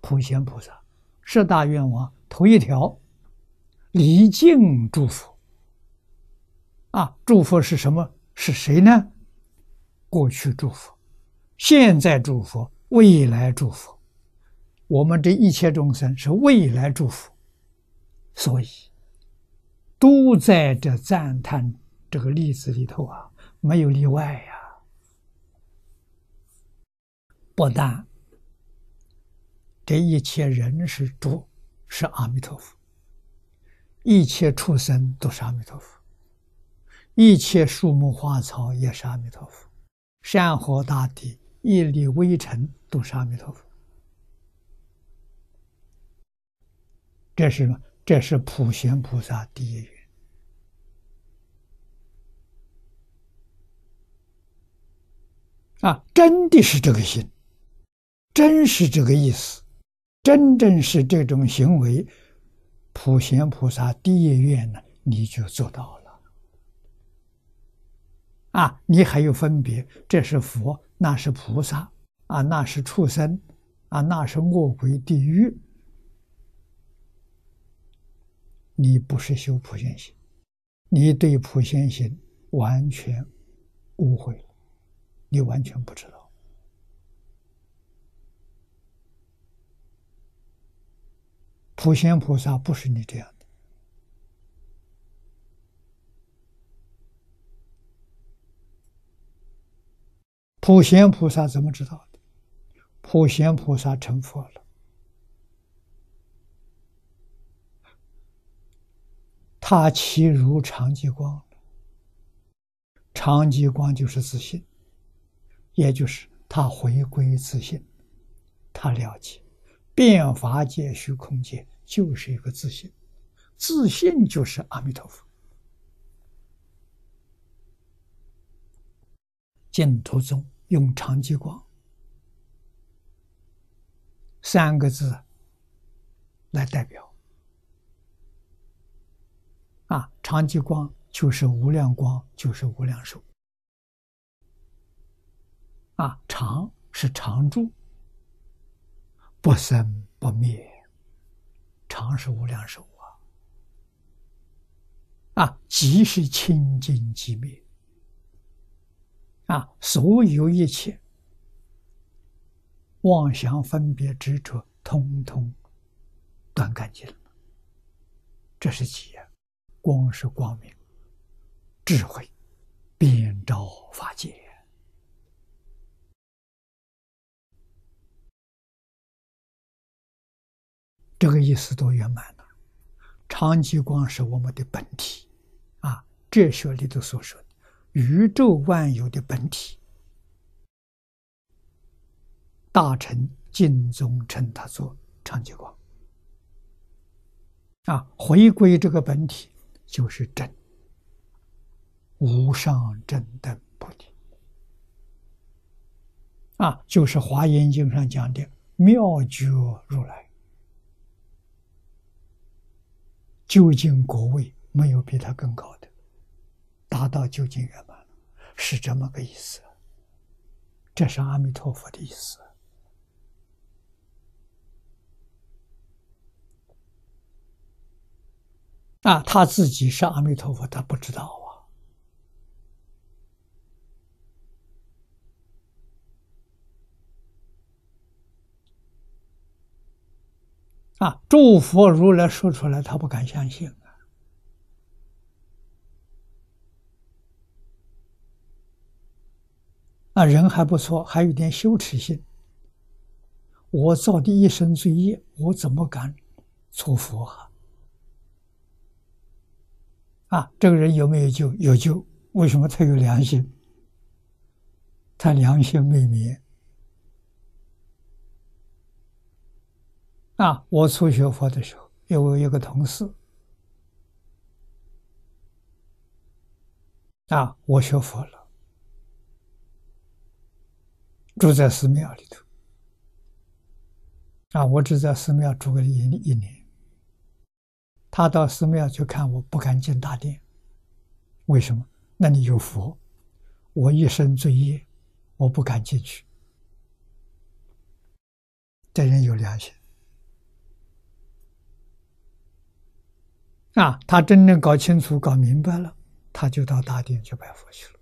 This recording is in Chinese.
普贤菩萨十大愿望头一条，离境祝福。啊，祝福是什么？是谁呢？过去祝福，现在祝福，未来祝福。我们这一切众生是未来祝福，所以都在这赞叹这个例子里头啊，没有例外呀。不但这一切人是主，是阿弥陀佛；一切畜生都是阿弥陀佛；一切树木花草也是阿弥陀佛；山河大地、一粒微尘都是阿弥陀佛。这是什么？这是普贤菩萨第一愿啊！真的是这个心，真是这个意思。真正是这种行为，普贤菩萨第一愿呢，你就做到了。啊，你还有分别，这是佛，那是菩萨，啊，那是畜生，啊，那是恶鬼地狱。你不是修普贤行，你对普贤行完全误会了，你完全不知道。普贤菩萨不是你这样的。普贤菩萨怎么知道的？普贤菩萨成佛了，他其如常寂光，常寂光就是自信，也就是他回归自信，他了解变法界、虚空界。就是一个自信，自信就是阿弥陀佛。净土宗用长寂光三个字来代表，啊，长寂光就是无量光，就是无量寿。啊，常是常住，不生不灭。常是无量寿啊！啊，即是清净寂灭啊！所有一切妄想分别执着，通通断干净了。这是几啊？光是光明，智慧遍照法界。这个意思都圆满了。长极光是我们的本体，啊，哲学里头所说的宇宙万有的本体。大臣敬宗称他做长极光，啊，回归这个本体就是真，无上正等菩提，啊，就是华严经上讲的妙觉如来。究竟果位没有比他更高的，达到究竟圆满了，是这么个意思。这是阿弥陀佛的意思。啊，他自己是阿弥陀佛，他不知道啊！诸佛如来说出来，他不敢相信啊！啊，人还不错，还有点羞耻心。我造的一身罪业，我怎么敢出佛啊？啊，这个人有没有救？有救？为什么他有良心？他良心未泯。啊！我初学佛的时候，有一个同事，啊，我学佛了，住在寺庙里头，啊，我只在寺庙住个一一年。他到寺庙去看我，不敢进大殿，为什么？那里有佛，我一身罪业，我不敢进去。这人有良心啊！他真正搞清楚、搞明白了，他就到大殿去拜佛去了。